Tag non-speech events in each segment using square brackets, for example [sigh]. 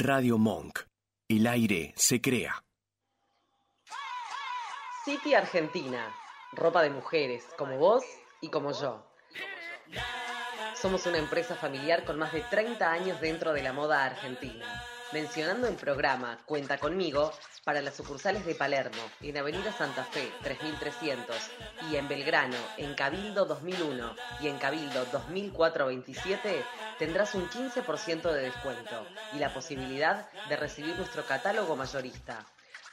Radio Monk. El aire se crea. City Argentina. Ropa de mujeres, como vos y como yo. Somos una empresa familiar con más de 30 años dentro de la moda argentina. Mencionando el programa Cuenta conmigo para las sucursales de Palermo, en Avenida Santa Fe 3300 y en Belgrano, en Cabildo 2001 y en Cabildo 2427, tendrás un 15% de descuento y la posibilidad de recibir nuestro catálogo mayorista.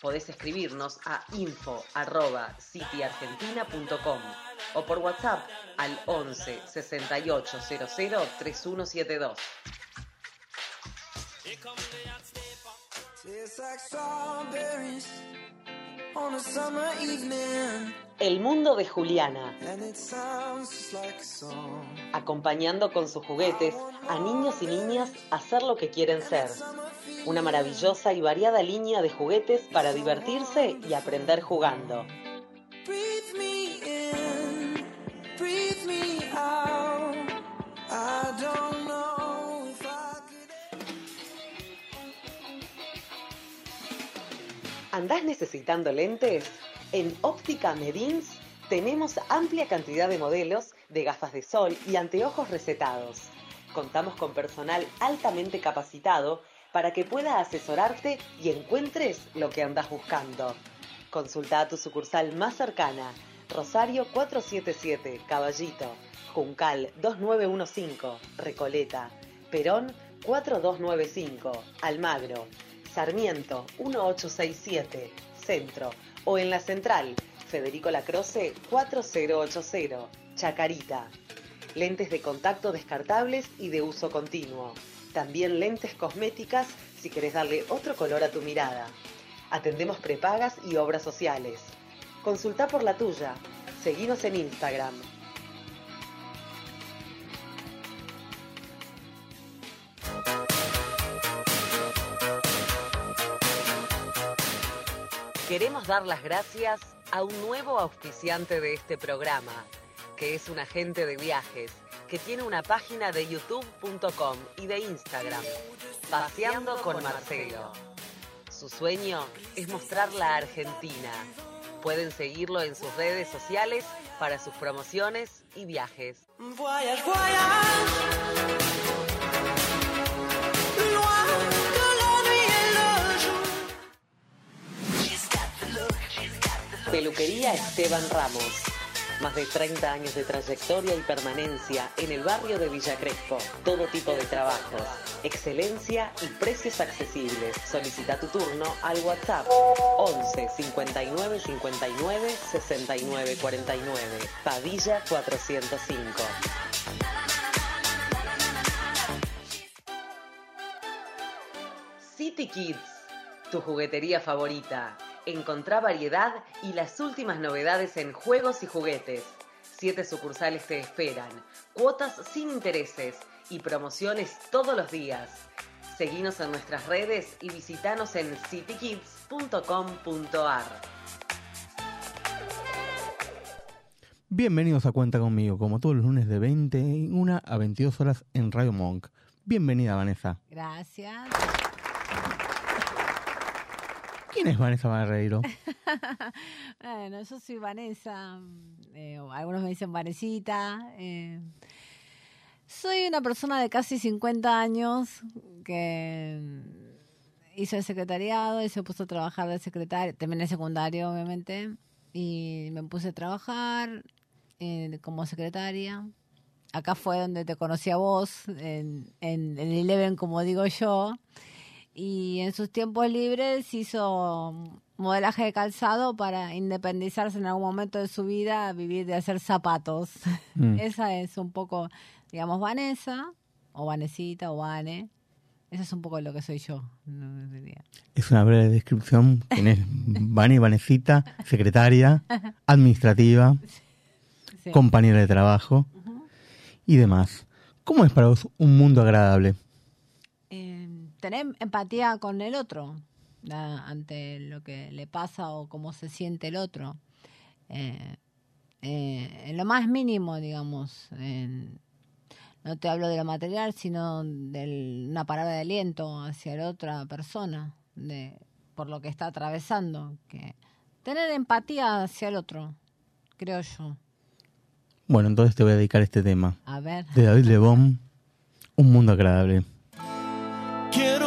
Podés escribirnos a info.cityargentina.com o por WhatsApp al 11 68 00 3172. El mundo de Juliana. Acompañando con sus juguetes a niños y niñas a ser lo que quieren ser. Una maravillosa y variada línea de juguetes para divertirse y aprender jugando. ¿Andás necesitando lentes? En Óptica Medins tenemos amplia cantidad de modelos de gafas de sol y anteojos recetados. Contamos con personal altamente capacitado para que pueda asesorarte y encuentres lo que andas buscando. Consulta a tu sucursal más cercana, Rosario 477, Caballito, Juncal 2915, Recoleta, Perón 4295, Almagro, Sarmiento 1867, Centro, o en la central, Federico Lacroce 4080, Chacarita. Lentes de contacto descartables y de uso continuo. También lentes cosméticas si querés darle otro color a tu mirada. Atendemos prepagas y obras sociales. Consulta por la tuya. Seguinos en Instagram. Queremos dar las gracias a un nuevo auspiciante de este programa, que es un agente de viajes, que tiene una página de youtube.com y de Instagram, Paseando con Marcelo. Su sueño es mostrar la Argentina. Pueden seguirlo en sus redes sociales para sus promociones y viajes. Peluquería Esteban Ramos. Más de 30 años de trayectoria y permanencia en el barrio de Villa Crespo. Todo tipo de trabajos, excelencia y precios accesibles. Solicita tu turno al WhatsApp 11 59 59 69 49. Padilla 405. City Kids, tu juguetería favorita. Encontrá variedad y las últimas novedades en juegos y juguetes. Siete sucursales te esperan, cuotas sin intereses y promociones todos los días. Seguinos en nuestras redes y visitanos en citykids.com.ar. Bienvenidos a Cuenta conmigo, como todos los lunes de 21 a 22 horas en Radio Monk. Bienvenida, Vanessa. Gracias. ¿Quién es Vanessa Barreiro? [laughs] bueno, yo soy Vanessa. eh, algunos me dicen Vanesita. eh. soy una persona de casi 50 años que hizo el secretariado y se puso a trabajar de secretario. Terminé el secundario, obviamente. Y me puse a trabajar eh, como secretaria. Acá fue donde te conocí a vos, en, en, en Eleven, como digo yo y en sus tiempos libres hizo modelaje de calzado para independizarse en algún momento de su vida, vivir de hacer zapatos. [laughs] Mm. Esa es un poco, digamos, Vanessa, o Vanesita, o Vane. Eso es un poco lo que soy yo. no. Es una breve descripción. ¿Quién es? Vani Vanesita, secretaria, [laughs] administrativa, Sí. compañera de trabajo y demás. ¿Cómo es para vos un mundo agradable? Tener empatía con el otro ante lo que le pasa o cómo se siente el otro. Eh, eh, en lo más mínimo, digamos. en- no te hablo de lo material, sino de una palabra de aliento hacia la otra persona, de por lo que está atravesando, que tener empatía hacia el otro, creo yo. Bueno, entonces te voy a dedicar este tema. A ver. De David Lebón, Un mundo agradable.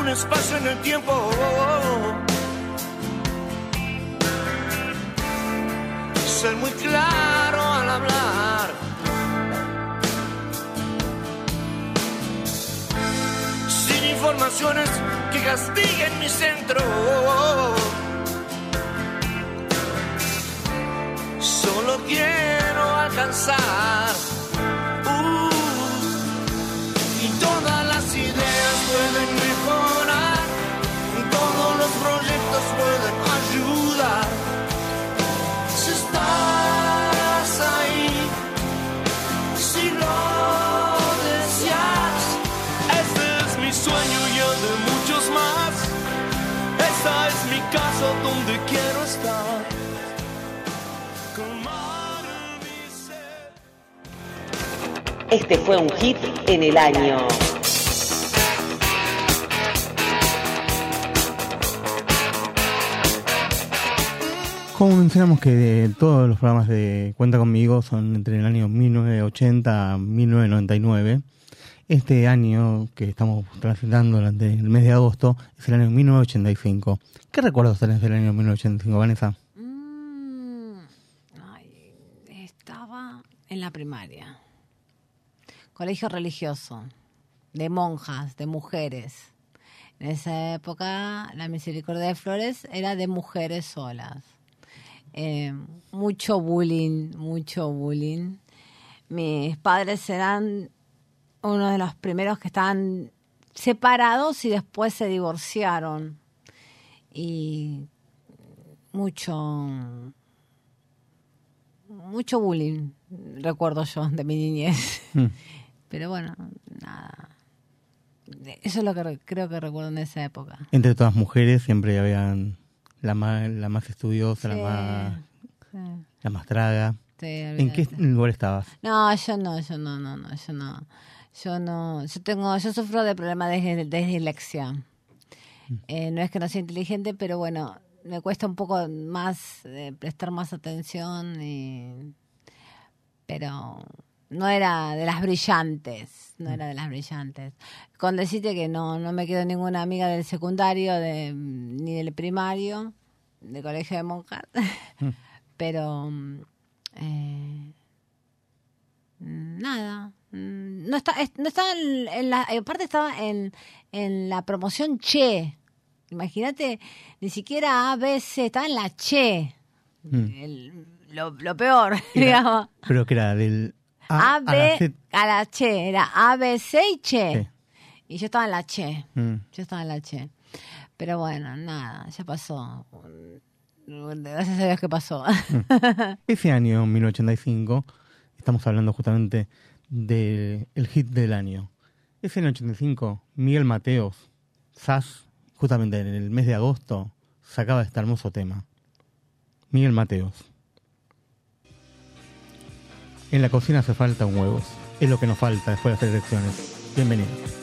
un espacio en el tiempo. Ser muy claro al hablar. Sin informaciones que castiguen mi centro. Solo quiero alcanzar. Uh, y todas las ideas pueden pueden ayudar. Si estás ahí, si lo deseas, este es mi sueño y el de muchos más. Esta es mi casa donde quiero estar. Este fue un hit en el año. Como mencionamos que todos los programas de Cuenta conmigo son entre el año 1980 a 1999, este año que estamos transitando durante el mes de agosto es el año 1985. ¿Qué recuerdos tenés del año 1985, Vanessa? Mm, ay, estaba en la primaria. Colegio religioso, de monjas, de mujeres. En esa época la misericordia de Flores era de mujeres solas. Eh, mucho bullying, mucho bullying. Mis padres eran uno de los primeros que estaban separados y después se divorciaron. Y mucho mucho bullying recuerdo yo de mi niñez Mm. pero bueno nada eso es lo que re- creo que recuerdo en esa época Entre todas mujeres siempre habían la más, la más estudiosa, la más sí, la más traga. sí, ¿En qué lugar estabas? no yo no yo no no no yo no. Yo no yo tengo yo sufro de problemas de, de dislexia Eh, no es que no sea inteligente pero bueno me cuesta un poco más eh, prestar más atención y pero no era de las brillantes, no era de las brillantes. Con decirte que no, no me quedó ninguna amiga del secundario de, ni del primario, de colegio de monjas, [laughs] pero mm, eh, nada, mm, no está, es- no estaba en, en la, aparte estaba en, en la promoción Che, imagínate, ni siquiera A, B, C, estaba en la Che, Mm. el- lo, lo peor, [laughs] Era- digamos. Pero que era del A, A, a la B, Z. a la Che, era A, B, C y Che. Sí. Y yo estaba en la Che, Mm. yo estaba en la Che. Pero bueno, nada, ya pasó. Gracias a Dios que pasó. [laughs] Ese año, 1985, estamos hablando justamente del el hit del año. Ese año 85, Miguel Mateos, SAS, justamente en el mes de agosto, sacaba este hermoso tema. Miguel Mateos. En la cocina hace falta un huevos. Es lo que nos falta después de las elecciones. Bienvenido.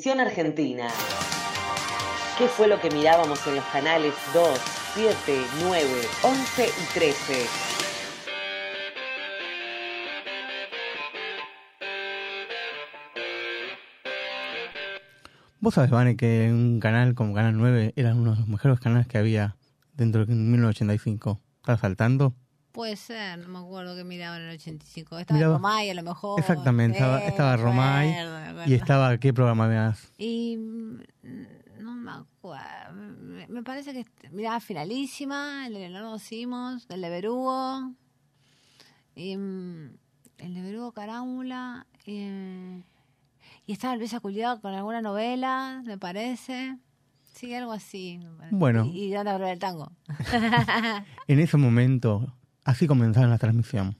Televisión Argentina. ¿Qué fue lo que mirábamos en los canales 2, 7, 9, 11 y 13? Vos sabés, Vane, que un canal como Canal 9 era uno de los mejores canales que había dentro de 1985. ¿Estás saltando? Puede ser, no me acuerdo que miraba en el 85. Estaba Miraba- Romay a lo mejor. Exactamente, estaba, Romay acuerdo, y estaba, ¿qué programa veas? Y mm, no me acuerdo. Me, parece que miraba Finalísima, el de Leonardo Simos, el de Berugo. Y, mm, el de Berugo Carámbula. Y, y estaba el Besa Culiado con alguna novela, me parece. Sí, algo así. me parece. Bueno. Y, y Danda Aurora del Tango. [laughs] En ese momento, así comenzaron la transmisión.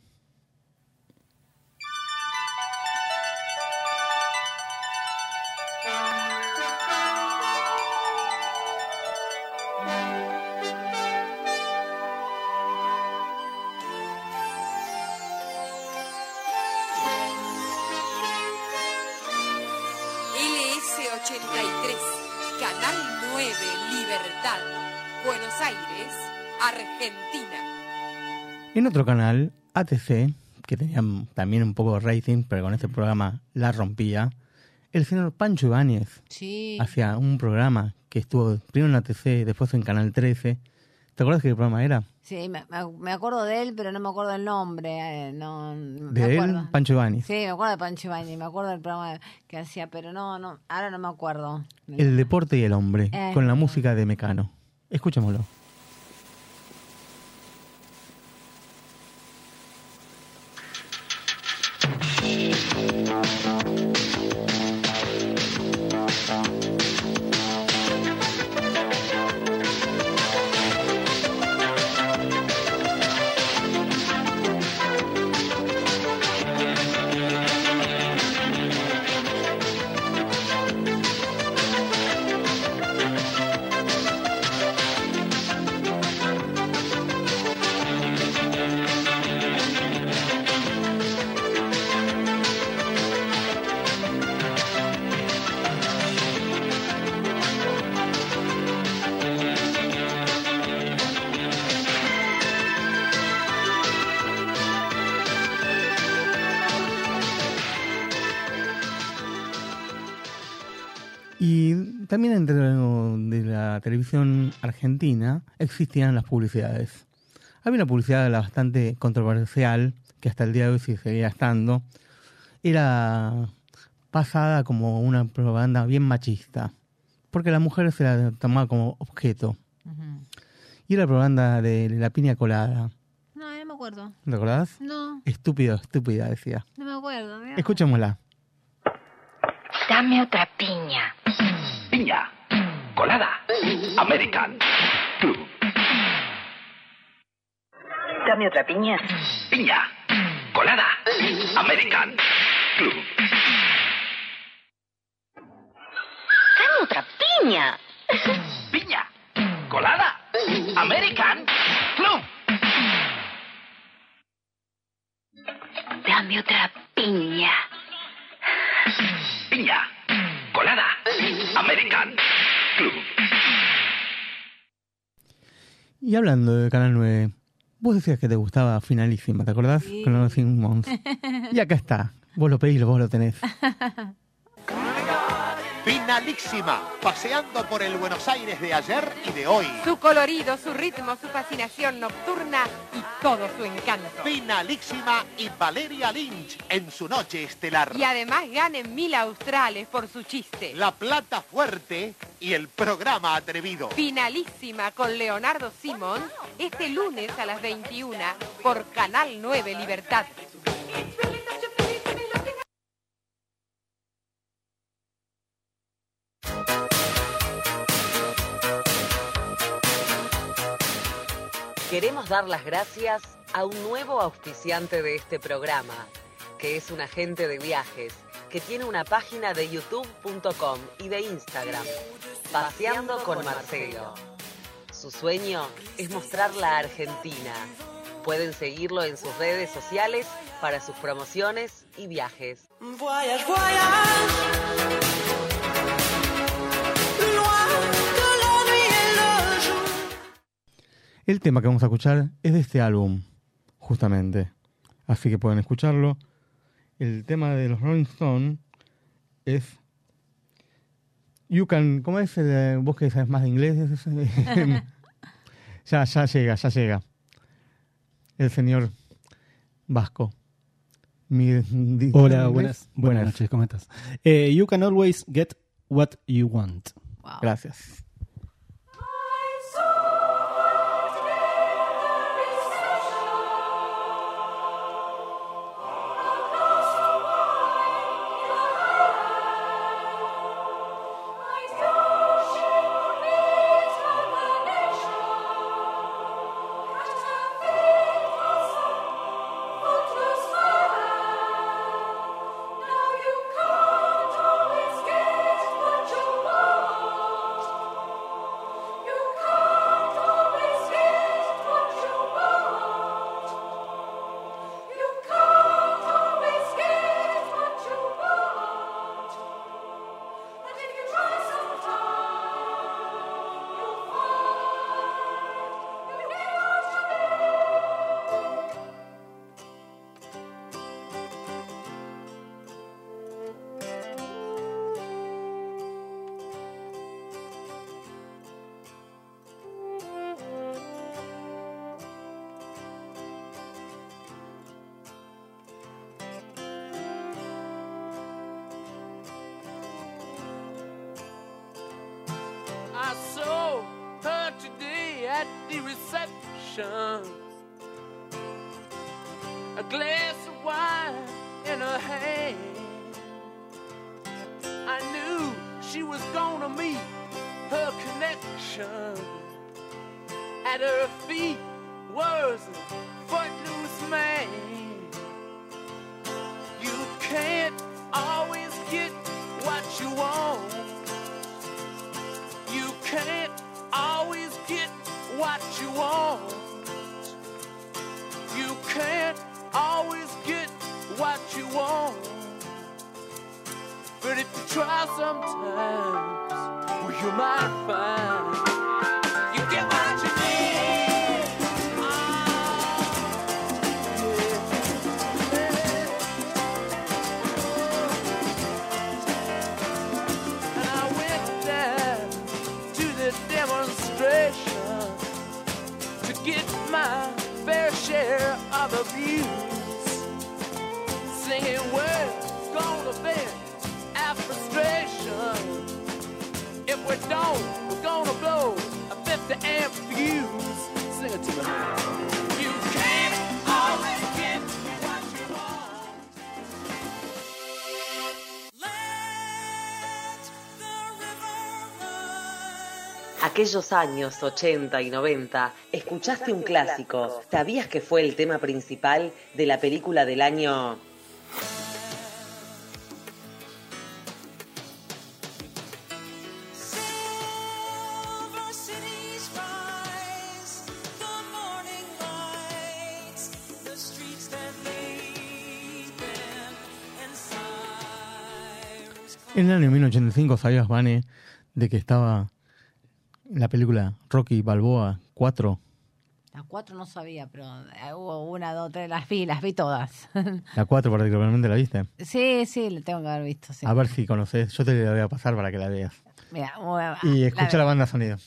Otro canal, ATC, que tenía también un poco de rating, pero con este programa la rompía, el señor Pancho Ibáñez Sí. hacía un programa que estuvo primero en ATC, después en Canal 13. ¿Te acuerdas qué programa era? Sí, me, me- acuerdo de él, pero no me acuerdo el nombre. eh, no, me De él. Pancho Ibáñez. Sí, me acuerdo de Pancho Ibañez, me acuerdo del programa que hacía, pero no, no, ahora no me acuerdo. El deporte y el hombre, Eh. con la música de Mecano. Escuchémoslo. También entre lo de la televisión argentina existían las publicidades. Había una publicidad bastante controversial, que hasta el día de hoy sí seguía estando. Era pasada como una propaganda bien machista, porque la mujer se la tomaba como objeto. Ujú. Y era la propaganda de la piña colada. No, no me acuerdo. ¿Te acordás? No, Estúpido, estúpida, decía. no me acuerdo. mirá. Escuchémosla. Dame otra piña. Piña. Colada. American. Club. Dame otra piña. Piña. Colada. American. Club. Dame otra piña. Piña. Colada. American. Club. Dame otra piña. Piña. Colada. American. Club. Y hablando de Canal 9, vos decías que te gustaba Finalísima, ¿te acordás? Sí. Con los Simmons. [laughs] Y acá está. Vos lo pedís, vos lo tenés. [laughs] Finalísima, paseando por el Buenos Aires de ayer y de hoy. Su colorido, su ritmo, su fascinación nocturna y todo su encanto. Finalísima y Valeria Lynch en su noche estelar. Y además ganen mil australes por su chiste. La plata fuerte y el programa atrevido. Finalísima con Leonardo Simón este lunes a las 21 por Canal 9 Libertad. Queremos dar las gracias a un nuevo auspiciante de este programa, que es un agente de viajes, que tiene una página de youtube.com y de Instagram, Paseando con Marcelo. Su sueño es mostrar la Argentina. Pueden seguirlo en sus redes sociales para sus promociones y viajes. Voyage, voyage. El tema que vamos a escuchar es de este álbum, justamente. Así que pueden escucharlo. El tema de los Rolling Stones es You Can... ¿Cómo es? el, eh, vos que sabes más de inglés. [laughs] ya, ya llega, ya llega. El señor Vasco. Mi- di- Hola, ¿inglés? buenas, buenas noches, ¿cómo estás? Eh, you can always get what you want. Wow. Gracias. A 50 amp fuse. Aquellos años 80 y 90, escuchaste un clásico. ¿Sabías que fue el tema principal de la película del año En el año 1985, ¿sabías, Vane, de que estaba la película Rocky Balboa 4? Las cuatro no sabía, pero eh, hubo una, dos, tres, las vi, las vi todas. [laughs] La 4 particularmente la viste. sí, sí, la tengo que haber visto. Sí. A ver si conoces. Yo te la voy a pasar para que la veas. Mira, a- Y la escucha la veo. banda sonido.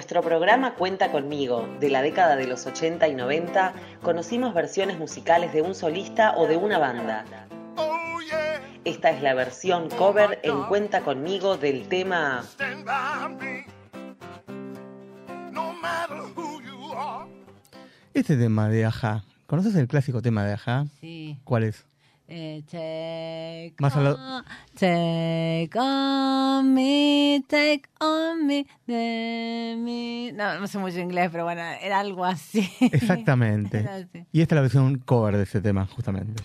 Nuestro programa Cuenta conmigo, de la década de los 80 y 90, conocimos versiones musicales de un solista o de una banda. Esta es la versión cover en Cuenta conmigo del tema. Este tema de Aja. ¿Conoces el clásico tema de Aja? Sí. ¿Cuál es? Take, Más on, take on me, take on me, de me. No, no sé mucho inglés, pero bueno, era algo así. Exactamente. [laughs] Era así. Y esta es la versión cover de ese tema, justamente.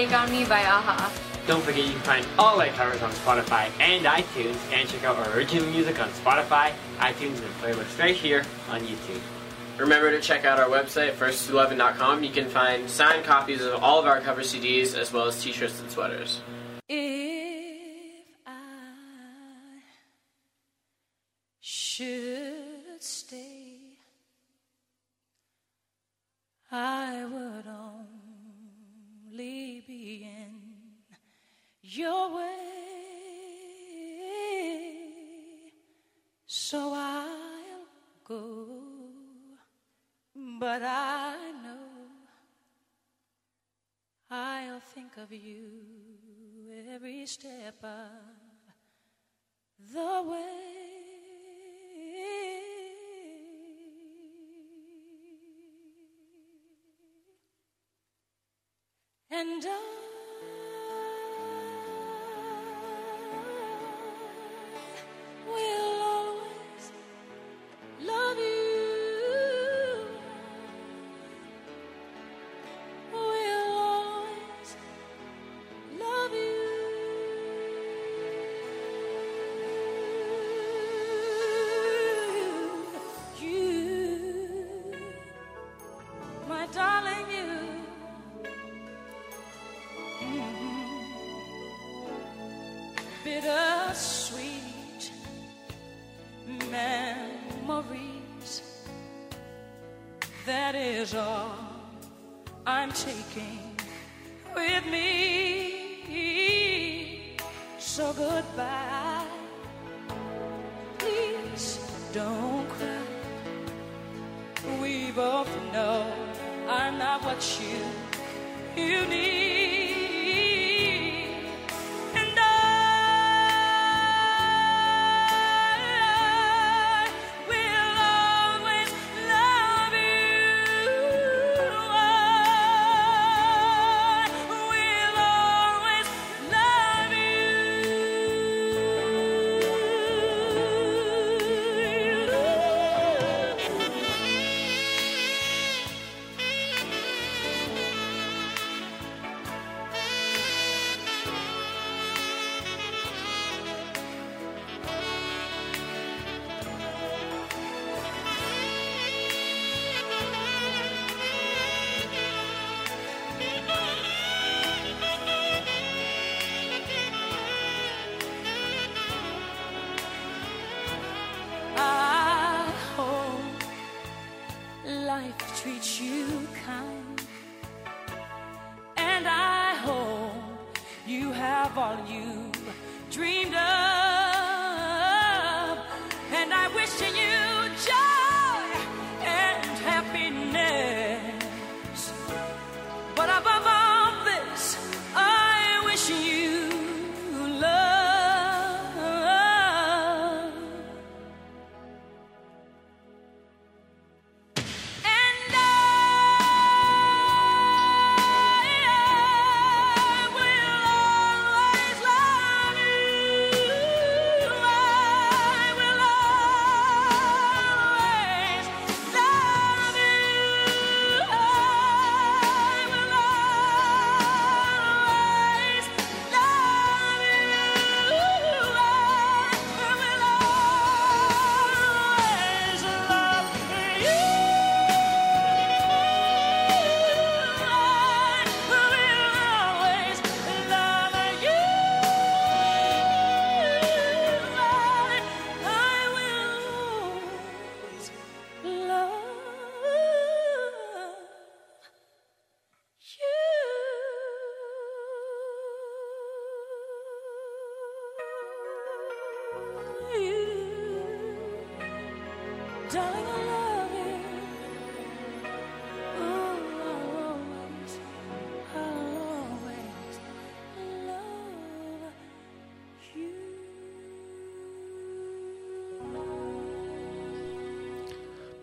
Take On Me by AHA. Don't forget you can find all our covers on Spotify and iTunes and check out our original music on Spotify, iTunes, and playlists right here on YouTube. Remember to check out our website, first11.com. You can find signed copies of all of our cover CDs as well as t-shirts and sweaters. If I should stay, I would.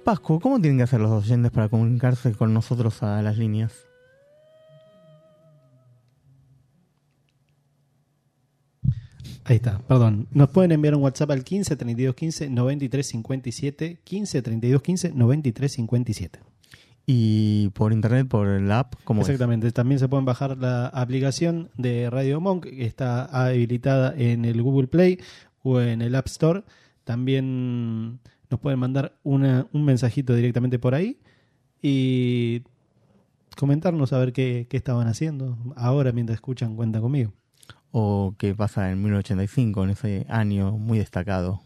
Pascu, ¿cómo tienen que hacer los oyentes para comunicarse con nosotros a las líneas? Ahí está, perdón. Nos pueden enviar un WhatsApp al 15 32 15 93 57. 15 32 15 93 57. Y por internet, por el app, como Exactamente. También se pueden bajar la aplicación de Radio Monk, que está habilitada en el Google Play o en el App Store. También nos pueden mandar una, un mensajito directamente por ahí y comentarnos a ver qué, qué estaban haciendo ahora mientras escuchan Cuenta conmigo o qué pasa en 1985, en ese año muy destacado.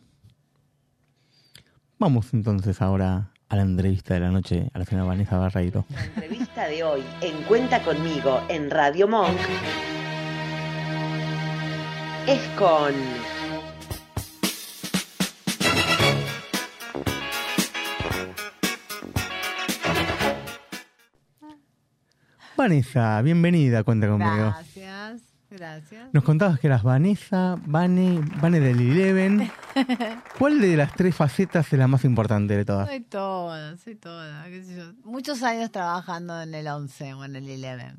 Vamos entonces ahora a la entrevista de la noche a la señora Vanessa Barreiro. La entrevista de hoy en Cuenta conmigo en Radio Monk es con Vanessa, bienvenida, cuenta conmigo. Gracias, gracias. Nos contabas que eras Vanessa, Vane, Vane del Eleven. [laughs] ¿Cuál de las tres facetas es la más importante de todas? Soy toda, soy toda. qué sé yo. Muchos años trabajando en el 11 o en el 11.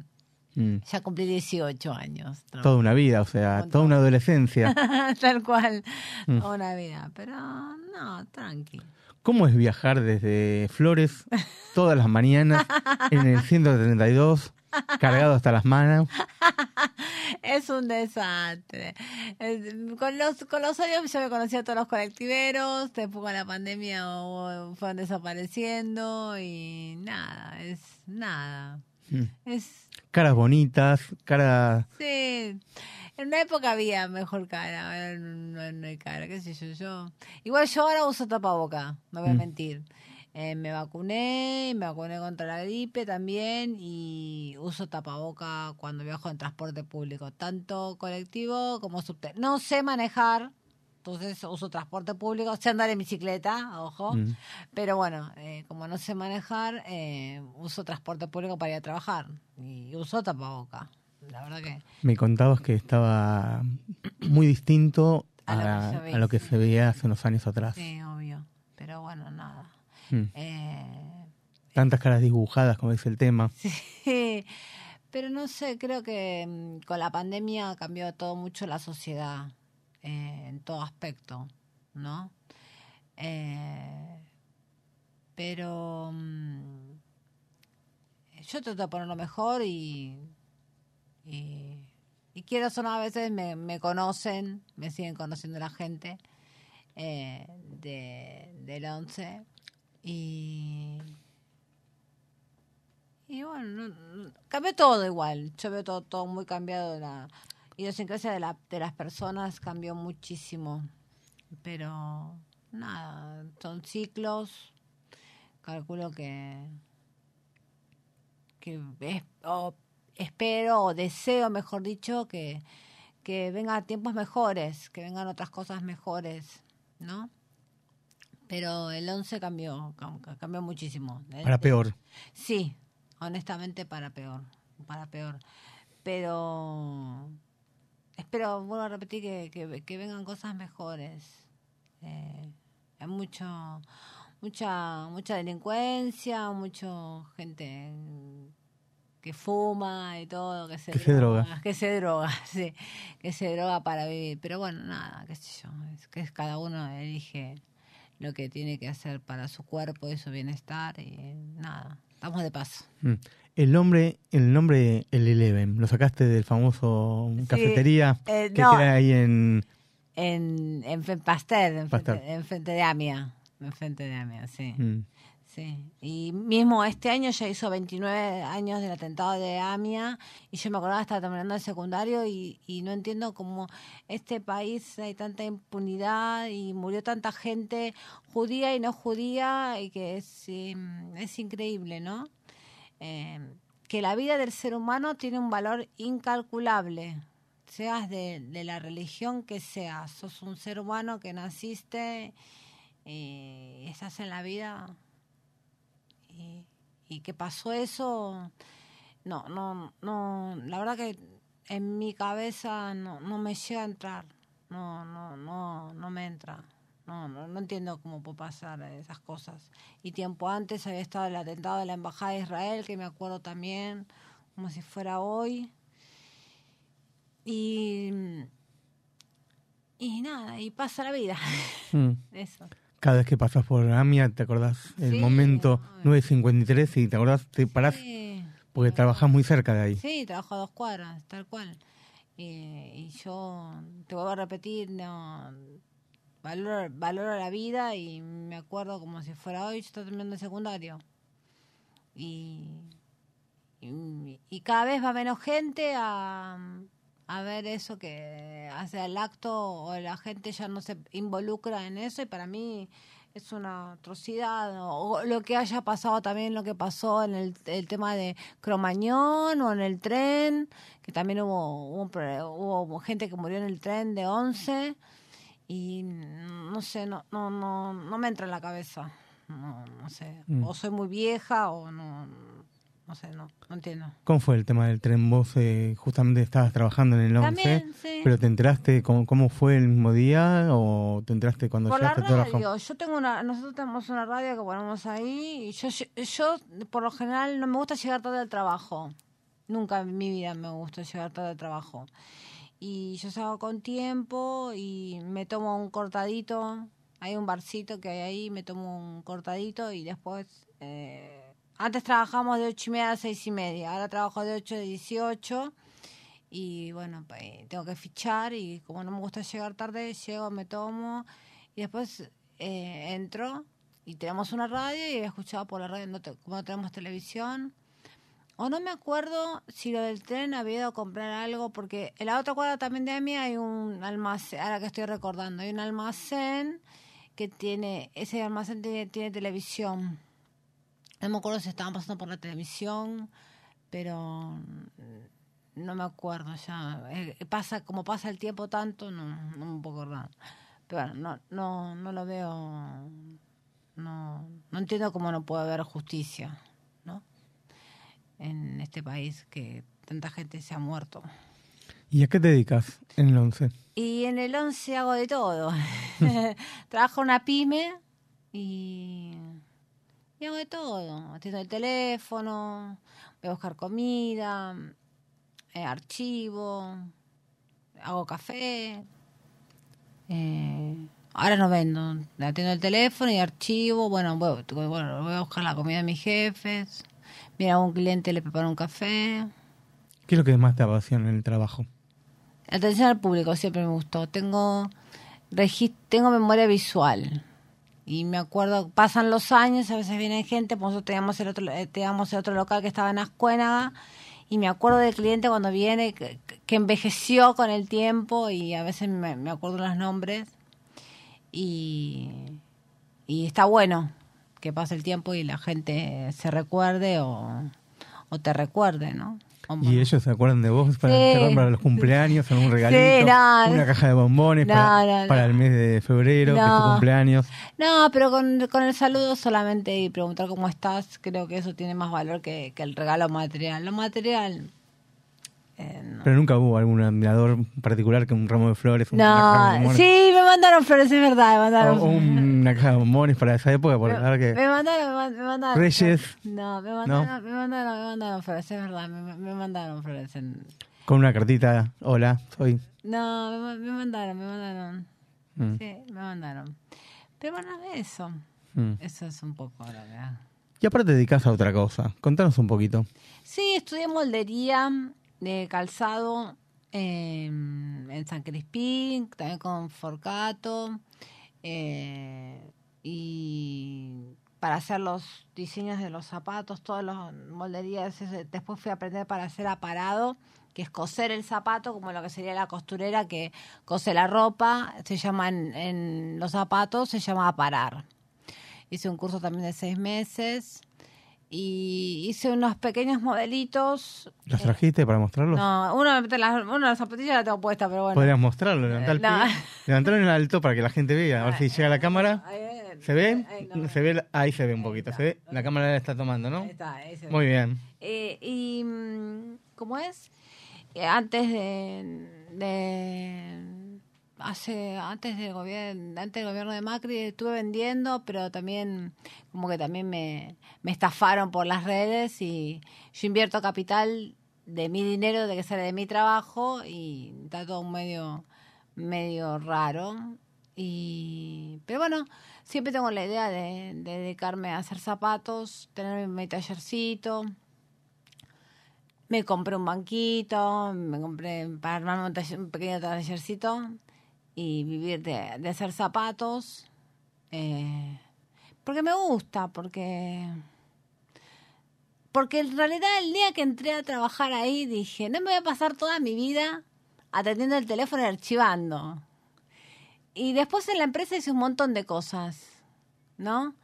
Mm, Ya cumplí 18 años. toda una vida, o sea, toda una adolescencia. [laughs] Tal cual, Mm. toda una vida. Pero no, tranqui. ¿Cómo es viajar desde Flores todas las mañanas en el 132, cargado hasta las manos? [laughs] Es un desastre. Es- Con los, con los años yo me conocí a todos los colectiveros, después con la pandemia fueron desapareciendo y nada, es nada. Mm. Es, Caras bonitas, caras... sí, en una época había mejor cara, ahora no, no hay cara, qué sé yo, yo. Igual yo ahora uso tapaboca, no voy a Mm. mentir. Eh, me vacuné, me vacuné contra la gripe también y uso tapaboca cuando viajo en transporte público, tanto colectivo como subte. No sé manejar, entonces uso transporte público, sé andar en bicicleta, ojo, Mm. pero bueno, eh, como no sé manejar, eh, uso transporte público para ir a trabajar y uso tapaboca. La verdad que Me contabas que estaba muy distinto a, A lo que a lo que se veía hace unos años atrás. sí, obvio, pero bueno, nada. Mm. Eh, Tantas caras dibujadas, como dice el tema. [laughs] Sí, pero no sé, creo que mm, con la pandemia cambió todo mucho la sociedad eh, en todo aspecto, ¿no? Eh, pero mm, yo trato de ponerlo mejor y, y, y quiero no, a veces me, me conocen, me siguen conociendo la gente eh, de, del 11 y y bueno, no- cambió todo igual. Yo veo todo, todo muy cambiado. La idiosincrasia de, la, de las personas cambió muchísimo. Pero nada, son ciclos. Calculo que, que es- o espero o deseo, mejor dicho, que, que vengan tiempos mejores, que vengan otras cosas mejores, ¿no? Pero el 11 cambió, cam- cambió muchísimo. Para peor. Sí, honestamente para peor, para peor. Pero espero, vuelvo a repetir, que, que, que vengan cosas mejores. Eh, hay mucho, mucha, mucha delincuencia, mucho gente que fuma y todo, que se, Que se droga. que se droga, [laughs] sí, que se droga para vivir. Pero bueno, nada, qué sé yo, es que cada uno elige lo que tiene que hacer para su cuerpo y su bienestar y nada, estamos de paso. Mm. El nombre, el nombre El Eleven, lo sacaste del famoso cafetería eh, que no. queda ahí en... En, en Pasteur, en frente, en frente de Amia, en frente de Amia, sí. Mm. Sí, y mismo este año ya hizo 29 años del atentado de AMIA y yo me acordaba estaba terminando el secundario y, no entiendo cómo este país hay tanta impunidad y murió tanta gente judía y no judía y que es, em, es increíble, ¿no? Eh, que la vida del ser humano tiene un valor incalculable, seas de, de la religión que seas, sos un ser humano que naciste y estás en la vida y, y que pasó eso, no, no, no, la verdad que en mi cabeza no, no me llega a entrar, no, no, no, no me entra. No, no, no entiendo cómo puede pasar esas cosas. Y tiempo antes había estado el atentado de la Embajada de Israel, que me acuerdo también, como si fuera hoy. Y, y nada, y pasa la vida. Mm. [laughs] Eso. Cada vez que pasas por Amia, ¿te acordás? El Sí, momento 9.53 y te acordás, te parás Sí, porque trabajás muy cerca de ahí. sí, trabajo a dos cuadras, tal cual. Y, y yo te vuelvo a repetir, no valoro, valoro la vida y me acuerdo como si fuera hoy, yo estoy terminando el secundario. Y, y, y cada vez va menos gente a, a ver eso que hace el acto o la gente ya no se involucra en eso y para mí es una atrocidad. O, lo que haya pasado también lo que pasó en el, el tema de Cromañón o en el tren que también hubo hubo, hubo gente que murió en el tren de 11 y no sé no no no no me entra en la cabeza. No, no sé. Mm. o soy muy vieja o no no sé no no entiendo ¿Cómo fue el tema del tren? Vos eh, justamente estabas trabajando en el 11, También, sí. pero ¿te enteraste cómo, cómo fue el mismo día o te enteraste cuando por la llegaste a trabajar? radio yo tengo una nosotros tenemos una radio que ponemos ahí y yo yo por lo general no me gusta llegar tarde al trabajo nunca en mi vida me gusta llegar tarde al trabajo y yo salgo con tiempo y me tomo un cortadito hay un barcito que hay ahí me tomo un cortadito y después eh, antes trabajamos de ocho y media a seis y media ahora trabajo de 8 a 18 y bueno, pues, tengo que fichar y como no me gusta llegar tarde, llego, me tomo y después eh, entro y tenemos una radio y he escuchado por la radio, no te- como no tenemos televisión. O no me acuerdo si lo del tren había ido a comprar algo, porque en la otra cuadra también de mí hay un almacén, ahora que estoy recordando, hay un almacén que tiene, ese almacén tiene, tiene televisión. No me acuerdo si estaban pasando por la televisión, pero no me acuerdo ya. Eh, pasa, como pasa el tiempo tanto, no, no me puedo acordar. Pero bueno, no, no, no lo veo, no, no entiendo cómo no puede haber justicia, ¿no? En este país que tanta gente se ha muerto. ¿Y a qué te dedicas en el 11? Y en el 11 hago de todo. [laughs] Trabajo en una pyme y, y hago de todo. Atiendo el teléfono, voy a buscar comida, eh, archivo, hago café. Eh, ahora no vendo, atiendo el teléfono y archivo. Bueno, voy, bueno, voy a buscar la comida de mis jefes. Mira, a un cliente le preparo un café. ¿Qué es lo que más te apasiona en el trabajo? Atención al público siempre me gustó. Tengo tengo memoria visual. Y me acuerdo, pasan los años, a veces viene gente, por nosotros teníamos el otro, eh, teníamos el otro local que estaba en Ascuénaga, y me acuerdo del cliente cuando viene, que, que envejeció con el tiempo, y a veces me, me acuerdo los nombres, y, y está bueno que pase el tiempo y la gente se recuerde o, o te recuerde, ¿no? ¿Y ellos se acuerdan de vos para, Sí. para los cumpleaños, algún regalito, no, una caja de bombones No, para, no, no. para el mes de febrero, que es tu No. cumpleaños? No, pero con, con el saludo solamente y preguntar cómo estás, creo que eso tiene más valor que, que el regalo material. Lo material, eh, no. Pero nunca hubo algún admirador particular que un ramo de flores, de No, bombones. sí, me mandaron flores, es verdad, me mandaron O, o una caja de bombones para esa época, por verdad que... Me mandaron, me man- me mandaron. Reyes. No, me mandaron, me mandaron, me mandaron flores, es verdad, me, me mandaron flores. en- Con una cartita, hola, soy... No, me, me mandaron, me mandaron. Mm. Sí, me mandaron. Pero bueno, eso. Mm. Eso es un poco la verdad. Y aparte te dedicas a otra cosa. Contanos un poquito. Sí, estudié moldería de calzado eh, en San Crispín, también con Forcato. eh, y para hacer los diseños de los zapatos, todas las molderías. Después fui a aprender para hacer aparado, que es coser el zapato, como lo que sería la costurera que cose la ropa. Se llama en, en los zapatos, se llama aparar. Hice un curso también de seis meses y hice unos pequeños modelitos. ¿Los trajiste para mostrarlos? No, uno las, una de las zapatillas la tengo puesta, pero bueno. Podrías mostrarlo, levantar el Eh, no. pie. Levantarlo en alto para que la gente vea. A ver si [laughs] llega la cámara. ¿Se ve? Se ve, la- ahí se ve un poquito. ¿Se ve? La cámara la está tomando, ¿no? Ahí está, ahí se ve. Muy bien. Eh, y, mm, ¿cómo es? Eh, antes de, de hace antes del gobierno antes del gobierno de Macri estuve vendiendo pero también como que también me, me estafaron por las redes y yo invierto capital de mi dinero de que sale de mi trabajo y está todo medio medio raro Y, pero bueno, siempre tengo la idea de, de dedicarme a hacer zapatos, tener mi tallercito. Me compré un banquito, me compré para armarme un, taller- un pequeño tallercito y vivir de, de hacer zapatos. eh, porque me gusta, porque porque en realidad el día que entré a trabajar ahí dije, no me voy a pasar toda mi vida atendiendo el teléfono y archivando. Y después en la empresa hice un montón de cosas, ¿no?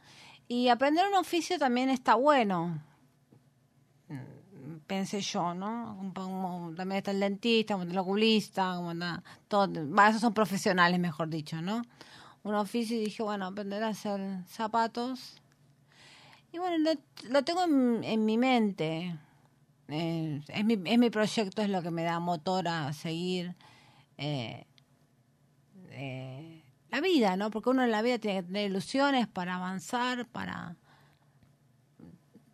Y aprender un oficio también está bueno, pensé yo, ¿no? También está el dentista, como el oculista, como todo, bueno, esos son profesionales, mejor dicho, ¿no? Un oficio y dije, bueno, aprender a hacer zapatos. Y bueno, lo, tengo en, en mi mente. Eh, es, mi, es mi proyecto, es lo que me da motor a seguir eh, eh, la vida, ¿no? Porque uno en la vida tiene que tener ilusiones para avanzar, para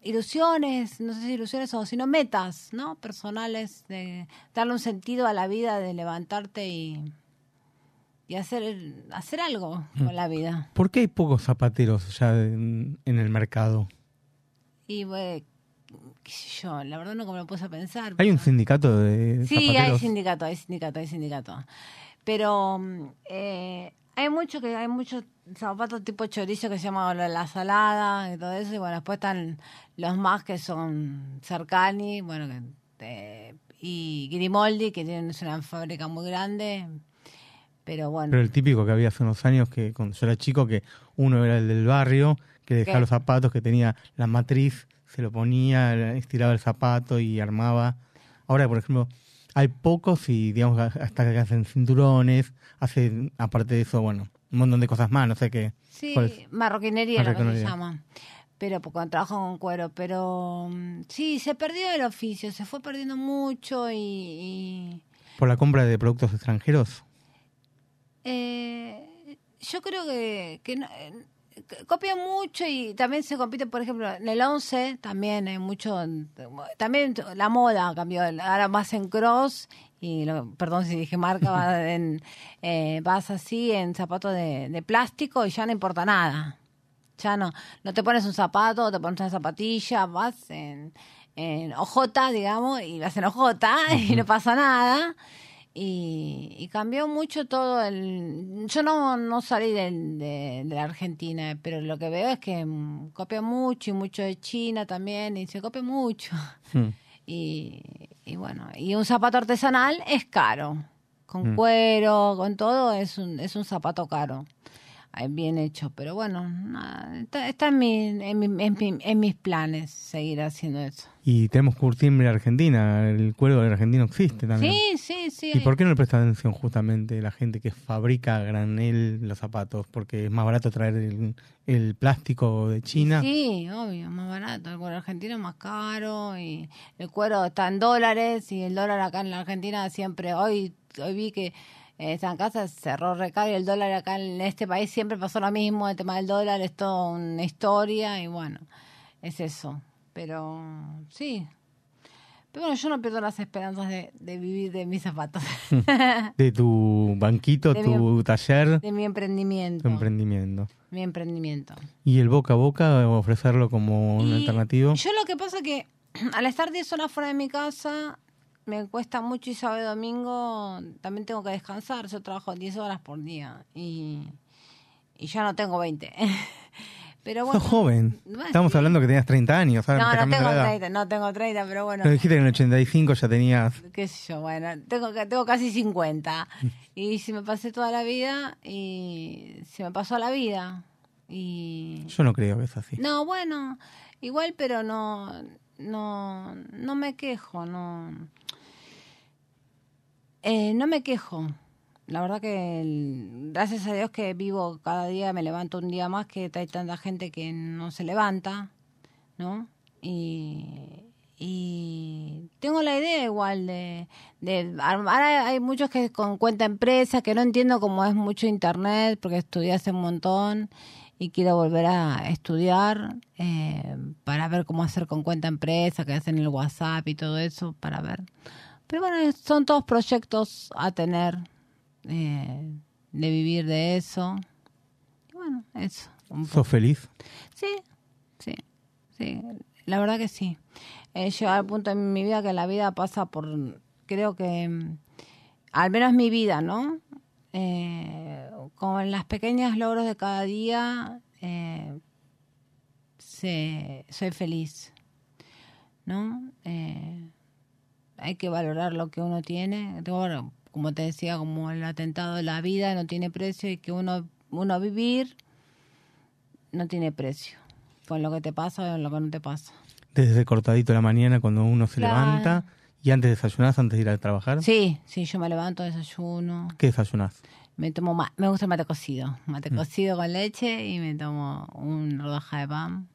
ilusiones, no sé si ilusiones o sino metas, ¿no? Personales, de darle un sentido a la vida, de levantarte y, y hacer, hacer algo Mm. con la vida. ¿Por qué hay pocos zapateros ya en, en el mercado? Y bueno, qué sé yo, la verdad no me lo puse a pensar. ¿Hay un sindicato de Sí, hay sindicato, hay sindicato, hay sindicato. Pero mm, eh, hay mucho que hay muchos zapatos tipo chorizo que se llama la, la salada y todo eso. Y bueno, después están los más que son Cercani, bueno, que, eh, y Grimoldi, que tienen es una fábrica muy grande. Pero bueno. Pero el típico que había hace unos años que cuando yo era chico, que uno era el del barrio, que dejaba ¿Qué? los zapatos, que tenía la matriz, se lo ponía, estiraba el zapato y armaba. Ahora, por ejemplo, hay pocos y digamos hasta que hacen cinturones, hacen, aparte de eso, bueno, un montón de cosas más, no sé qué. Sí, es. marroquinería, lo que se Marroquinería. llama. Pero porque cuando trabajo con cuero. Pero mm, sí, se perdió el oficio, se fue perdiendo mucho y- y Por la compra de productos extranjeros. Eh, yo creo que, que, no- eh, que copia mucho y también se compite, por ejemplo, en el 11 también hay mucho, también la moda cambió, ahora más en cross y, lo- perdón si dije marca, va [laughs] en, eh, vas así en zapatos de, de plástico y ya no importa nada. Ya no, no te pones un zapato, te pones una zapatilla, vas en, en OJ, digamos, y vas en OJ y no pasa nada. Y, y cambió mucho todo el... Yo no, no salí de, de la Argentina, pero lo que veo es que mm, copia mucho y mucho de China también, y se copia mucho. Hmm. [laughs] Y, y bueno, y un zapato artesanal es caro. Con Mm. cuero, con todo, es un, es un zapato caro. Bien hecho, pero bueno, nada, está, está en, mi, en, mi- en mi- en mis planes seguir haciendo eso. Y tenemos curtimbre argentina, el cuero del argentino existe también. Sí, sí, sí. ¿Y por qué no le presta atención justamente la gente que fabrica a granel los zapatos? Porque es más barato traer el, el plástico de China. Sí, obvio, más barato. El cuero argentino es más caro y el cuero está en dólares y el dólar acá en la Argentina siempre, hoy, hoy vi que eh, en casa, cerró recaro y el dólar acá en este país siempre pasó lo mismo, el tema del dólar es toda una historia y bueno, es eso. Pero sí. Pero bueno, yo no pierdo las esperanzas de, de vivir de mis zapatos, [laughs] De tu banquito, De tu mi- taller, de mi emprendimiento. tu emprendimiento. Mi emprendimiento. Y el boca a boca, ofrecerlo como un alternativo. Yo lo que pasa que [clears throat] al estar 10 horas fuera de mi casa, me cuesta mucho y sábado y domingo también tengo que descansar. Yo trabajo 10 horas por día y, y ya no tengo 20. [laughs] Pero bueno. Sos joven. Bueno, Estamos sí. hablando que tenías 30 años. No, no tengo la edad. 30, no tengo 30, pero bueno. Pero dijiste que en el 85 ya tenías... qué sé yo, bueno, tengo, tengo casi 50. [laughs] Y si me pasé toda la vida y se me pasó la vida. Y Yo no creo que es así. No, bueno, igual, pero no, no, no me quejo, no. Eh, no me quejo. La verdad que gracias a Dios que vivo cada día, me levanto un día más, que hay tanta gente que no se levanta, ¿no? Y, y tengo la idea igual de, de hay hay muchos que con cuenta empresa, que no entiendo cómo es mucho internet, porque estudié hace un montón y quiero volver a estudiar eh, para ver cómo hacer con cuenta empresa, que hacen el WhatsApp y todo eso, para ver. Pero bueno, son todos proyectos a tener eh, de vivir de eso. Y bueno, eso. un poco. ¿Sos feliz? Sí, sí, sí. La verdad que sí. He llegado al punto en mi vida que la vida pasa por, creo que, mm, al menos mi vida, ¿no? Eh, con las pequeños logros de cada día, eh, se- soy feliz, ¿no? Eh, hay que valorar lo que uno tiene. Bueno, como te decía, como el atentado de la vida no tiene precio y que uno, uno vivir no tiene precio. Con lo que te pasa o con lo que no te pasa. Desde cortadito de la mañana cuando uno se Claro. levanta y antes desayunás, antes de ir a trabajar. Sí, sí, yo me levanto, desayuno, ¿Qué desayunás? me tomo me gusta el mate cocido, mate Mm. cocido con leche y me tomo un rodaja de pan.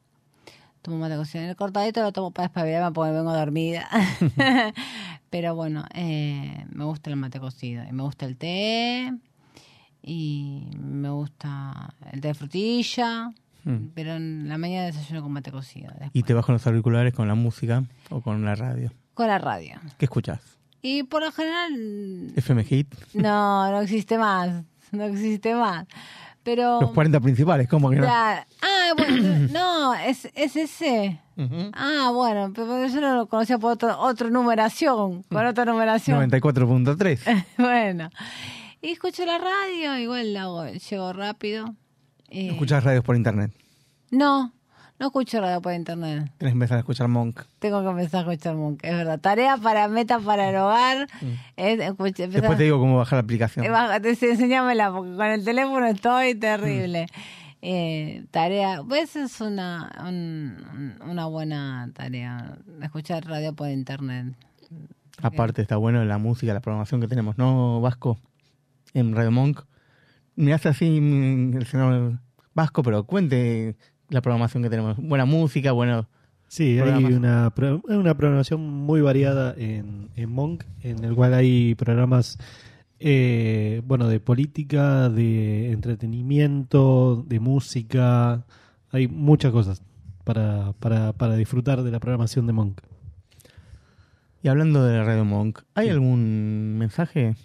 Tomo mate cocido. El cortadito lo tomo para espabilarme porque vengo dormida. [laughs] Pero bueno, eh, me gusta el mate cocido y me gusta el té y me gusta el té de frutilla. Mm. Pero en la mañana desayuno con mate cocido. después. ¿Y te vas con los auriculares con la música o con la radio? Con la radio. ¿Qué escuchás? Y por lo general FM Hit. No, no existe más. No existe más. Pero. Los 40 principales, ¿cómo que no? Ah, bueno, [coughs] no, es, es ese. Ujú. Ah, bueno, pero yo no lo conocía por otro, otra numeración, por otra numeración. 94.3. [laughs] bueno. Y escucho la radio, igual la hago, llego rápido. Eh, ¿Escuchás radios por internet? No, no escucho radio por internet. Tenés que empezar a escuchar Monk. Tengo que empezar a escuchar Monk, es verdad. Tarea para meta para el hogar. Es Mm. Después te digo cómo bajar la aplicación. Bájate, sí, enséñamela, porque con el teléfono estoy terrible. Eh, tarea, pues es una, un- una buena tarea, escuchar radio por internet. Aparte está bueno la música, la programación que tenemos, ¿no, Vasco? En Radio Monk. Me hace así mm, el señor Vasco, pero cuente la programación que tenemos. Buena música, bueno... Sí, hay una, pro- una programación muy variada en, en Monk, en el cual hay programas eh, bueno, de política, de entretenimiento, de música, hay muchas cosas para, para, para disfrutar de la programación de Monk. Y hablando de Radio Monk, ¿hay algún mensaje?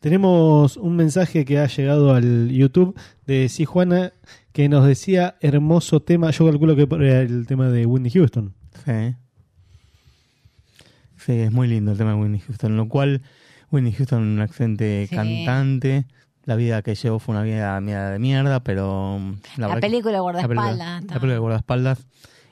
Tenemos un mensaje que ha llegado al YouTube de Sijuana que nos decía hermoso tema, yo calculo que era el tema de Whitney Houston. Sí. Sí, es muy lindo el tema de Whitney Houston, lo cual Whitney Houston, un excelente Sí. cantante. La vida que llevó fue una vida mierda de mierda, pero... La que- película la Guardaespaldas, película- está. La película de guardaespaldas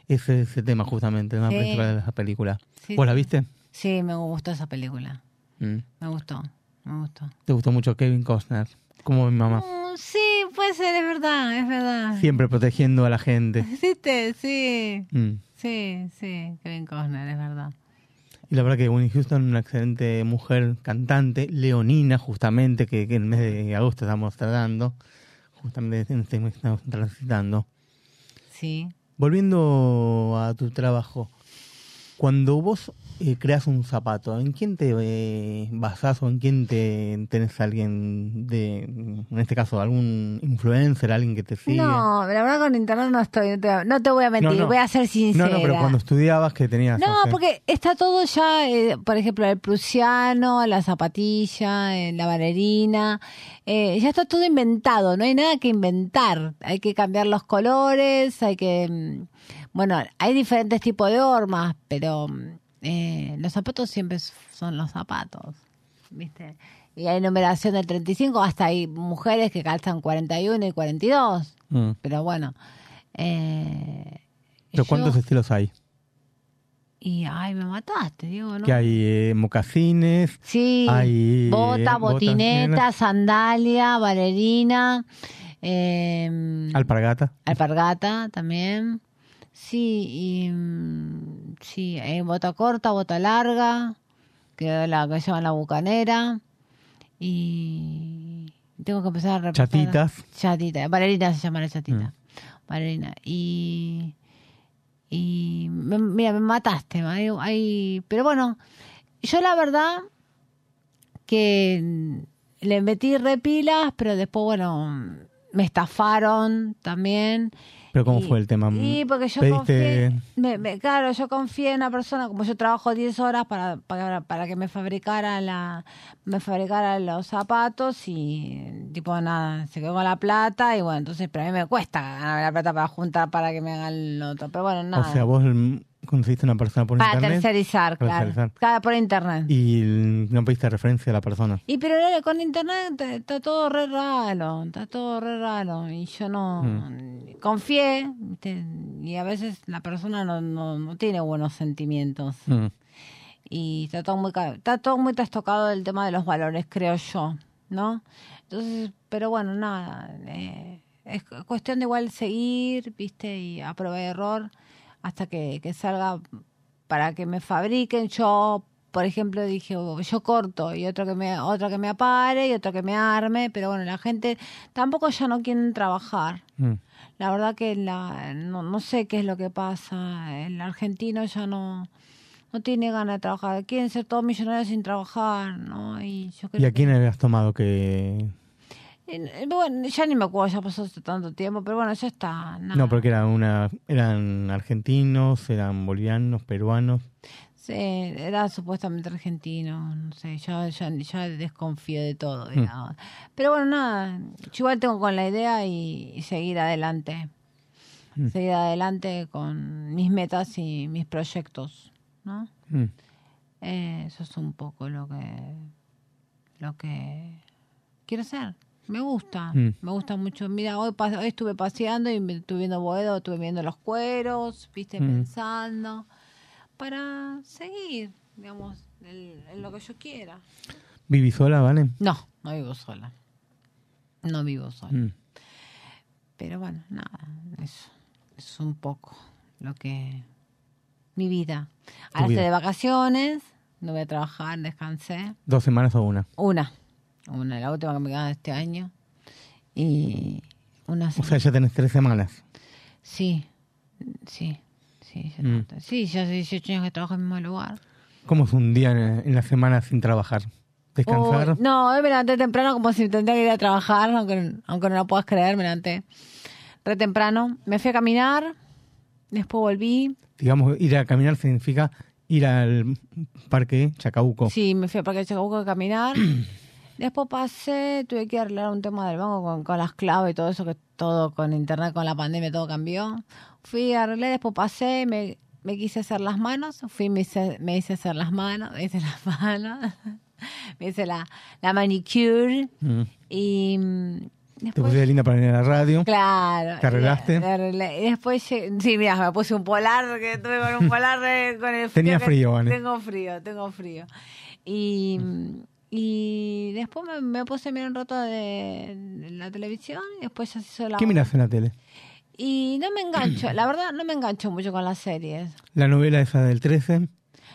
es ese tema justamente, el tema Sí. principal de la película. Sí, ¿Vos la viste? Sí, me gustó esa película. Mm. Me gustó, me gustó. ¿Te gustó mucho Kevin Costner? Como mi mamá. Mm, sí, puede ser, es verdad, es verdad. Siempre protegiendo a la gente. [laughs] ¿Viste? Sí, Mm. sí, sí, Kevin Costner, es verdad. Y la verdad que Winnie Houston, una excelente mujer cantante, leonina justamente, que, que en el mes de agosto estamos tratando, justamente en este mes estamos transitando. Sí. Volviendo a tu trabajo, cuando vos eh, creas un zapato, ¿en quién te eh, basás o en quién te tenés alguien de, en este caso, algún influencer, alguien que te sigue? No, la verdad con internet no estoy, no te, no te voy a mentir, No, no. voy a ser sincera. No, no, pero cuando estudiabas que tenías... No, porque está todo ya, eh, por ejemplo, el prusiano, la zapatilla, eh, la bailarina, eh, ya está todo inventado, no hay nada que inventar, hay que cambiar los colores, hay que, mm, bueno, hay diferentes tipos de hormas, pero mm, eh, los zapatos siempre son los zapatos, ¿viste? Y hay numeración del 35, hasta hay mujeres que calzan 41 y 42, Mm. pero bueno. Eh, ¿Pero yo- cuántos estilos hay? y ay, me mataste, digo, ¿no? Que hay eh, mocasines, Sí, hay eh, bota, botas botineta, negras, sandalia, bailarina, eh, alpargata. alpargata también. Sí, y mm, sí, hay bota corta, bota larga, que la que llaman la bucanera. Y tengo que empezar a repasar. Chatitas. Chatita, bailarina se llama la chatita. Mm. Y. Y. me- mira, me mataste. Hay, hay- pero bueno, yo la verdad que le metí repilas, pero después, bueno, me estafaron también. Pero ¿cómo Y- fue el tema? Y porque yo ¿Pediste- confié, me- me- claro, yo confié en una persona, como yo trabajo 10 horas para, para, para que me fabricara la, me fabricara los zapatos y tipo nada, se quedó con la plata y bueno, entonces, pero a mí me cuesta ganar la plata para juntar para que me hagan lo otro. Pero bueno, nada. O sea, vos mm, conseguiste una persona por para internet. tercerizar, para claro. tercerizar. Cada por internet. Y no pediste referencia a la persona. Y pero con internet te- está todo re raro, está todo re raro. Y yo no Mm. confié, y a veces la persona no, no, no tiene buenos sentimientos. Mm. Y está todo muy está todo muy trastocado del tema de los valores, creo yo, ¿no? Entonces, pero bueno, nada, eh, es cu- cuestión de igual seguir, ¿viste? Y a prueba de error hasta que, que salga para que me fabriquen. Yo, por ejemplo, dije, oh, yo corto y otro que me otro que me apare y otro que me arme, pero bueno, la gente tampoco ya no quieren trabajar. Mm. La verdad que la, no, no sé qué es lo que pasa. El argentino ya no, no tiene ganas de trabajar. Quieren ser todos millonarios sin trabajar, ¿no? Y yo creo ¿Y a que- quién habías tomado que.? Bueno, ya ni me acuerdo, ya pasó hace tanto tiempo, pero bueno, ya está. nada. No, porque era una, eran argentinos, eran bolivianos, peruanos. Sí, era supuestamente argentino, no sé, ya, ya, ya desconfío de todo, Mm. Pero bueno, nada, yo igual tengo con la idea y, y seguir adelante. Mm. Seguir adelante con mis metas y mis proyectos, ¿no? Mm. Eh, eso es un poco lo que lo que quiero hacer. Me gusta, Mm. me gusta mucho. Mira, hoy, pas- hoy estuve paseando y me estuve viendo Boedo, estuve viendo los cueros, viste, Mm. pensando, para seguir, digamos, en, lo que yo quiera. ¿Vivís sola, vale? No, no vivo sola. No vivo sola. Mm. Pero bueno, nada, eso es un poco lo que... Mi vida. Ahora estoy de vacaciones, no voy a trabajar, descansé. ¿Dos semanas o una? Una. Una, la última que me queda de este año. Y una O sea, ya tenés tres semanas. Sí, sí, sí. Ya Mm. Sí, ya hace 18 años que trabajo en el mismo lugar. ¿Cómo es un día en, la semana sin trabajar? ¿Descansar? No, hoy me levanté temprano como si tendría que ir a trabajar, aunque, aunque no lo puedas creer, me levanté re temprano. Me fui a caminar, después volví. Digamos, ir a caminar significa ir al parque Chacabuco. Sí, me fui al Parque Chacabuco a caminar. [clears throat] Después pasé, tuve que arreglar un tema del banco con, con las claves y todo eso, que todo con internet, con la pandemia, todo cambió. Fui, arreglé, después pasé, me, me quise hacer las manos, fui, me hice, me hice hacer las manos, me hice [laughs] las manos, me hice la, la manicure Mm. y mm, Te después... pusiste linda para venir a la radio. Claro. ¿Te arreglaste? Me arreglé. Y después, sí, mira, me puse un polar, que tuve con un polar eh, con el Tenía que- frío, Vane. Tengo frío, tengo frío. Y, y después me, me puse a mirar un rato de, de la televisión y después ya se hizo la ¿Qué miras en la tele? Y no me engancho, la verdad no me engancho mucho con las series. ¿La novela esa del 13?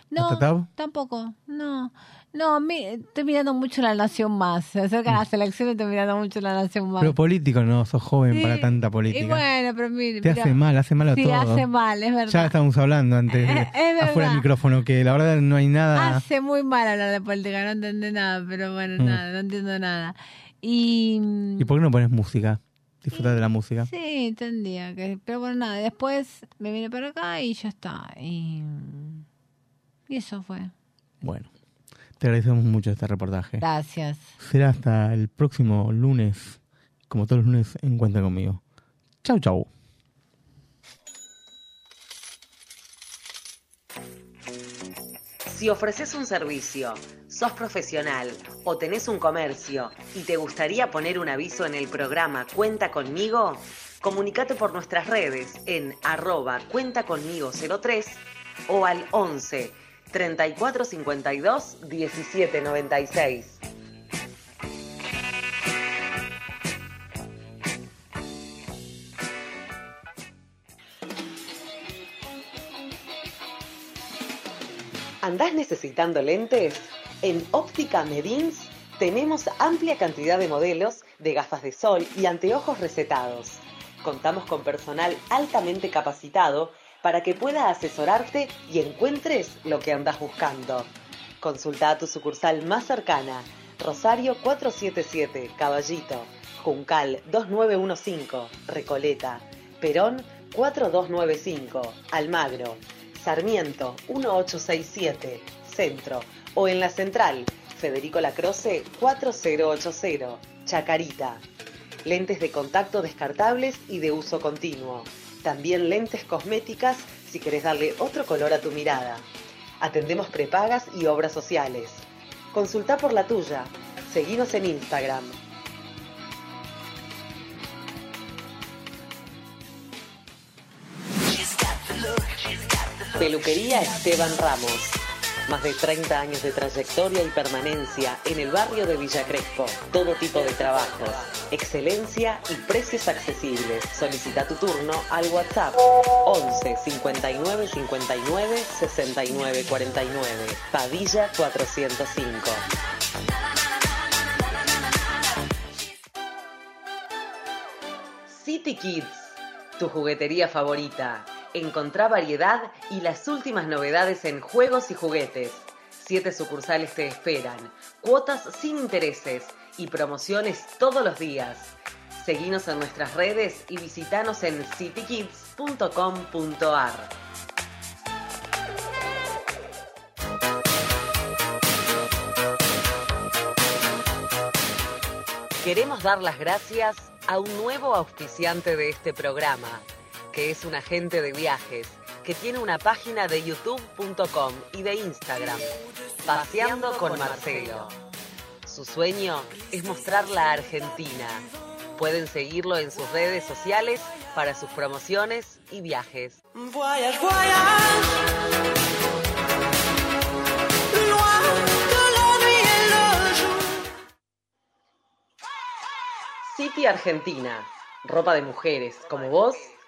No, tampoco, no. No, mi- estoy mirando mucho La Nación Más. Se acercan las elecciones, estoy mirando mucho La Nación Más. Pero político no, sos joven Sí, para tanta política. Y bueno, pero mire, Te mira. hace mal, hace mal a sí, todo. hace mal, es verdad. Ya estábamos hablando antes, de- [laughs] Es verdad. afuera del micrófono, que la verdad no hay nada. Hace muy mal hablar de política, no entiende nada, pero bueno, Mm. nada, no entiendo nada. Y ¿Y por qué no pones música? Disfrutar de la música. sí, entendía, que, pero bueno, nada, después me vine para acá y ya está. Y, y eso fue. Bueno, te agradecemos mucho este reportaje. Gracias. Será hasta el próximo lunes, como todos los lunes, en Cuenta conmigo. Chau, chau. Si ofreces un servicio, sos profesional o tenés un comercio y te gustaría poner un aviso en el programa Cuenta conmigo, comunicate por nuestras redes en arroba cuenta conmigo 03 o al 11 3452 1796. ¿Andás necesitando lentes? En Óptica Medins tenemos amplia cantidad de modelos de gafas de sol y anteojos recetados. Contamos con personal altamente capacitado para que pueda asesorarte y encuentres lo que andás buscando. Consulta a tu sucursal más cercana, Rosario 477, Caballito, Juncal 2915, Recoleta, Perón 4295, Almagro, Sarmiento 1867, Centro o en la Central, Federico Lacroce 4080. Chacarita. Lentes de contacto descartables y de uso continuo. También lentes cosméticas si querés darle otro color a tu mirada. Atendemos prepagas y obras sociales. Consulta por la tuya. Seguinos en Instagram. Peluquería Esteban Ramos. Más de 30 años de trayectoria y permanencia en el barrio de Villa Crespo. Todo tipo de trabajos, excelencia y precios accesibles. Solicita tu turno al WhatsApp 11 59 59 69 49. Padilla 405. City Kids, tu juguetería favorita. Encontrá variedad y las últimas novedades en juegos y juguetes. Siete sucursales te esperan, cuotas sin intereses y promociones todos los días. Seguinos en nuestras redes y visitanos en citykids.com.ar. Queremos dar las gracias a un nuevo auspiciante de este programa, que es un agente de viajes, que tiene una página de youtube.com y de Instagram, Paseando con Marcelo. Su sueño es mostrar la Argentina. Pueden seguirlo en sus redes sociales para sus promociones y viajes. Voyage, voyage. City Argentina. Ropa de mujeres, como vos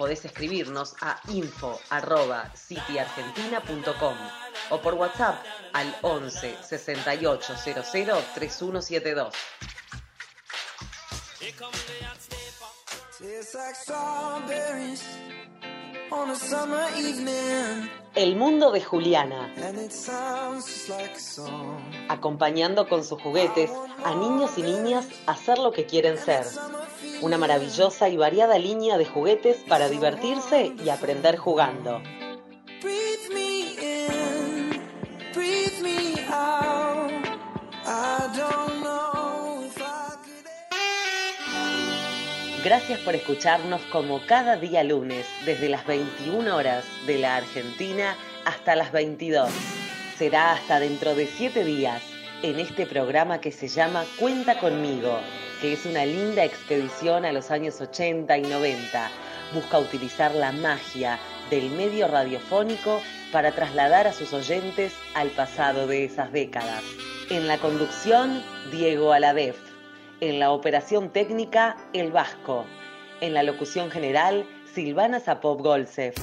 Podés escribirnos a info.cityargentina.com o por WhatsApp al 11 68 00 3172. Tastes like strawberries on a summer evening. El mundo de Juliana, acompañando con sus juguetes a niños y niñas a ser lo que quieren ser. Una maravillosa y variada línea de juguetes para divertirse y aprender jugando. Gracias por escucharnos como cada día lunes, desde las 21 horas de la Argentina hasta las 22. Será hasta dentro de 7 días en este programa que se llama Cuenta conmigo, que es una linda expedición a los años 80 y 90. Busca utilizar la magia del medio radiofónico para trasladar a sus oyentes al pasado de esas décadas. En la conducción, Diego Aladef. En la operación técnica, El Vasco. En la locución general, Silvana Zapop Golsef.